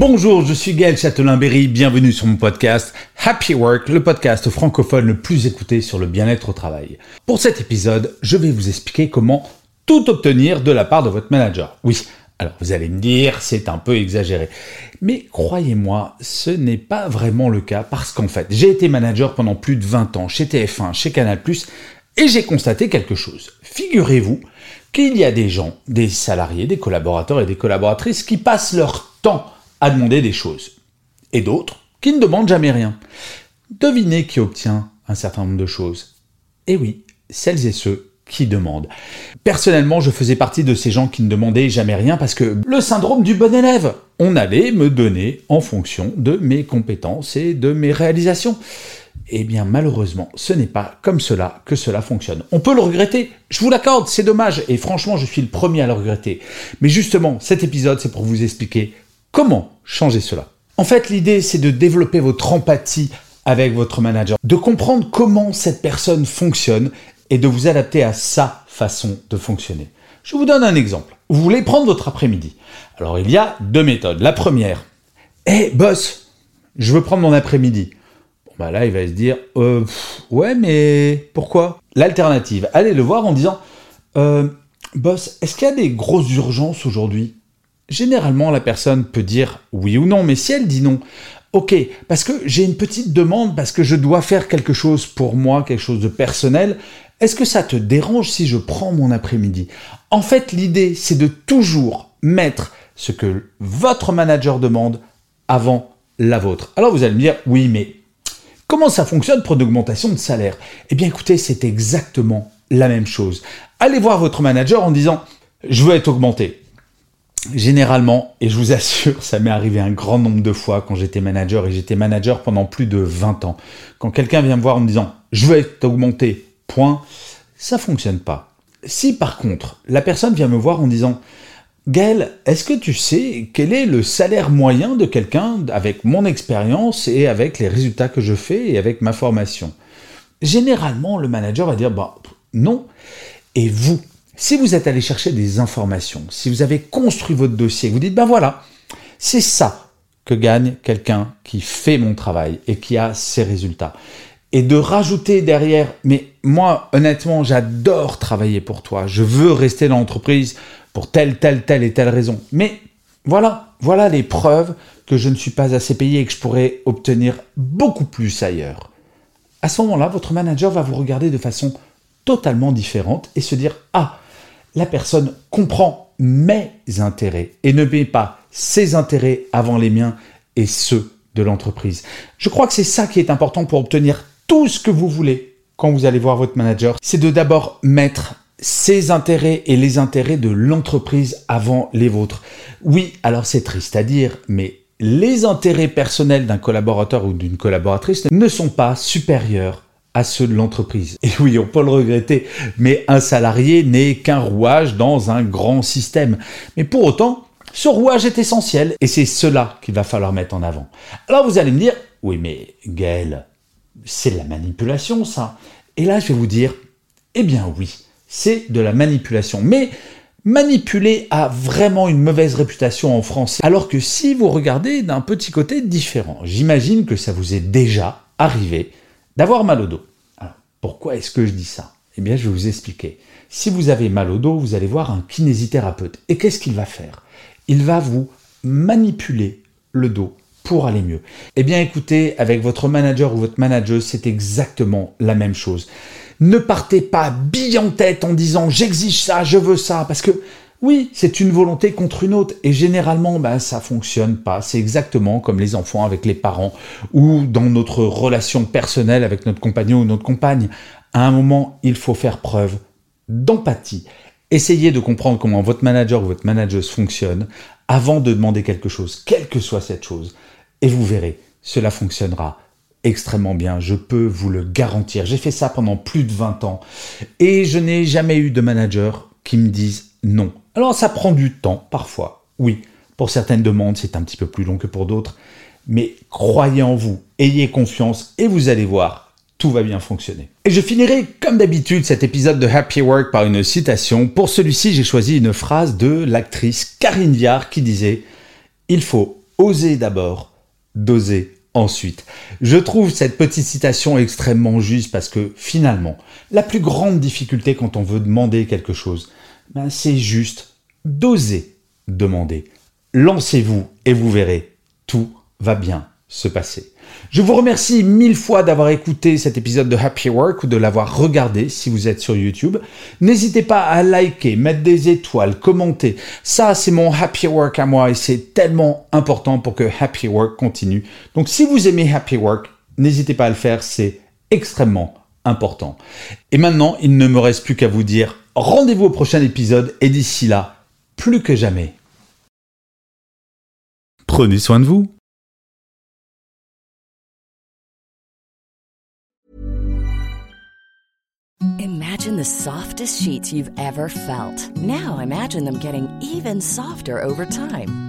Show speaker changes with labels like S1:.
S1: Bonjour, je suis Gaël Châtelain-Berry, bienvenue sur mon podcast Happy Work, le podcast francophone le plus écouté sur le bien-être au travail. Pour cet épisode, je vais vous expliquer comment tout obtenir de la part de votre manager. Oui, alors vous allez me dire, c'est un peu exagéré. Mais croyez-moi, ce n'est pas vraiment le cas parce qu'en fait, j'ai été manager pendant plus de 20 ans chez TF1, chez Canal ⁇ et j'ai constaté quelque chose. Figurez-vous qu'il y a des gens, des salariés, des collaborateurs et des collaboratrices qui passent leur temps à demander des choses. Et d'autres qui ne demandent jamais rien. Devinez qui obtient un certain nombre de choses. Eh oui, celles et ceux qui demandent. Personnellement, je faisais partie de ces gens qui ne demandaient jamais rien parce que le syndrome du bon élève, on allait me donner en fonction de mes compétences et de mes réalisations. Eh bien, malheureusement, ce n'est pas comme cela que cela fonctionne. On peut le regretter, je vous l'accorde, c'est dommage, et franchement, je suis le premier à le regretter. Mais justement, cet épisode, c'est pour vous expliquer Comment changer cela? En fait, l'idée, c'est de développer votre empathie avec votre manager, de comprendre comment cette personne fonctionne et de vous adapter à sa façon de fonctionner. Je vous donne un exemple. Vous voulez prendre votre après-midi. Alors, il y a deux méthodes. La première, hé, boss, je veux prendre mon après-midi. Bon, bah là, il va se dire, euh, ouais, mais pourquoi? L'alternative, allez le voir en disant, euh, boss, est-ce qu'il y a des grosses urgences aujourd'hui? Généralement, la personne peut dire oui ou non, mais si elle dit non, ok, parce que j'ai une petite demande, parce que je dois faire quelque chose pour moi, quelque chose de personnel, est-ce que ça te dérange si je prends mon après-midi? En fait, l'idée, c'est de toujours mettre ce que votre manager demande avant la vôtre. Alors vous allez me dire, oui, mais comment ça fonctionne pour une augmentation de salaire? Eh bien écoutez, c'est exactement la même chose. Allez voir votre manager en disant, je veux être augmenté généralement, et je vous assure, ça m'est arrivé un grand nombre de fois quand j'étais manager, et j'étais manager pendant plus de 20 ans. Quand quelqu'un vient me voir en me disant je veux être augmenté, point, ça fonctionne pas. Si par contre, la personne vient me voir en disant Gaël, est-ce que tu sais quel est le salaire moyen de quelqu'un avec mon expérience et avec les résultats que je fais et avec ma formation? Généralement, le manager va dire bah non. Et vous, si vous êtes allé chercher des informations, si vous avez construit votre dossier, vous dites, ben voilà, c'est ça que gagne quelqu'un qui fait mon travail et qui a ses résultats. Et de rajouter derrière, mais moi, honnêtement, j'adore travailler pour toi, je veux rester dans l'entreprise pour telle, telle, telle et telle raison. Mais voilà, voilà les preuves que je ne suis pas assez payé et que je pourrais obtenir beaucoup plus ailleurs. À ce moment-là, votre manager va vous regarder de façon totalement différente et se dire, ah, la personne comprend mes intérêts et ne met pas ses intérêts avant les miens et ceux de l'entreprise. Je crois que c'est ça qui est important pour obtenir tout ce que vous voulez quand vous allez voir votre manager. C'est de d'abord mettre ses intérêts et les intérêts de l'entreprise avant les vôtres. Oui, alors c'est triste à dire, mais les intérêts personnels d'un collaborateur ou d'une collaboratrice ne sont pas supérieurs à ceux de l'entreprise. Et oui, on peut le regretter, mais un salarié n'est qu'un rouage dans un grand système. Mais pour autant, ce rouage est essentiel et c'est cela qu'il va falloir mettre en avant. Alors vous allez me dire, oui mais Gaël, c'est de la manipulation ça. Et là je vais vous dire, eh bien oui, c'est de la manipulation. Mais manipuler a vraiment une mauvaise réputation en France. Alors que si vous regardez d'un petit côté différent, j'imagine que ça vous est déjà arrivé d'avoir mal au dos. Alors, pourquoi est-ce que je dis ça? Eh bien, je vais vous expliquer. Si vous avez mal au dos, vous allez voir un kinésithérapeute. Et qu'est-ce qu'il va faire? Il va vous manipuler le dos pour aller mieux. Eh bien, écoutez, avec votre manager ou votre manager, c'est exactement la même chose. Ne partez pas bille en tête en disant j'exige ça, je veux ça, parce que Oui, c'est une volonté contre une autre et généralement ben, ça fonctionne pas. C'est exactement comme les enfants avec les parents ou dans notre relation personnelle avec notre compagnon ou notre compagne. À un moment, il faut faire preuve d'empathie. Essayez de comprendre comment votre manager ou votre manageuse fonctionne avant de demander quelque chose, quelle que soit cette chose. Et vous verrez, cela fonctionnera extrêmement bien, je peux vous le garantir. J'ai fait ça pendant plus de 20 ans et je n'ai jamais eu de manager qui me dise non. Alors ça prend du temps parfois, oui. Pour certaines demandes, c'est un petit peu plus long que pour d'autres, mais croyez en vous, ayez confiance et vous allez voir, tout va bien fonctionner. Et je finirai comme d'habitude cet épisode de Happy Work par une citation. Pour celui-ci, j'ai choisi une phrase de l'actrice Karine Viard qui disait ⁇ Il faut oser d'abord, doser ensuite. Je trouve cette petite citation extrêmement juste parce que finalement, la plus grande difficulté quand on veut demander quelque chose, ben, c'est juste d'oser demander. Lancez-vous et vous verrez, tout va bien se passer. Je vous remercie mille fois d'avoir écouté cet épisode de Happy Work ou de l'avoir regardé si vous êtes sur YouTube. N'hésitez pas à liker, mettre des étoiles, commenter. Ça, c'est mon Happy Work à moi et c'est tellement important pour que Happy Work continue. Donc si vous aimez Happy Work, n'hésitez pas à le faire, c'est extrêmement important. Et maintenant, il ne me reste plus qu'à vous dire rendez-vous au prochain épisode et d'ici là, plus que jamais. Prenez soin de vous.
S2: Imagine the softest sheets you've ever felt. Now imagine them getting even softer over time.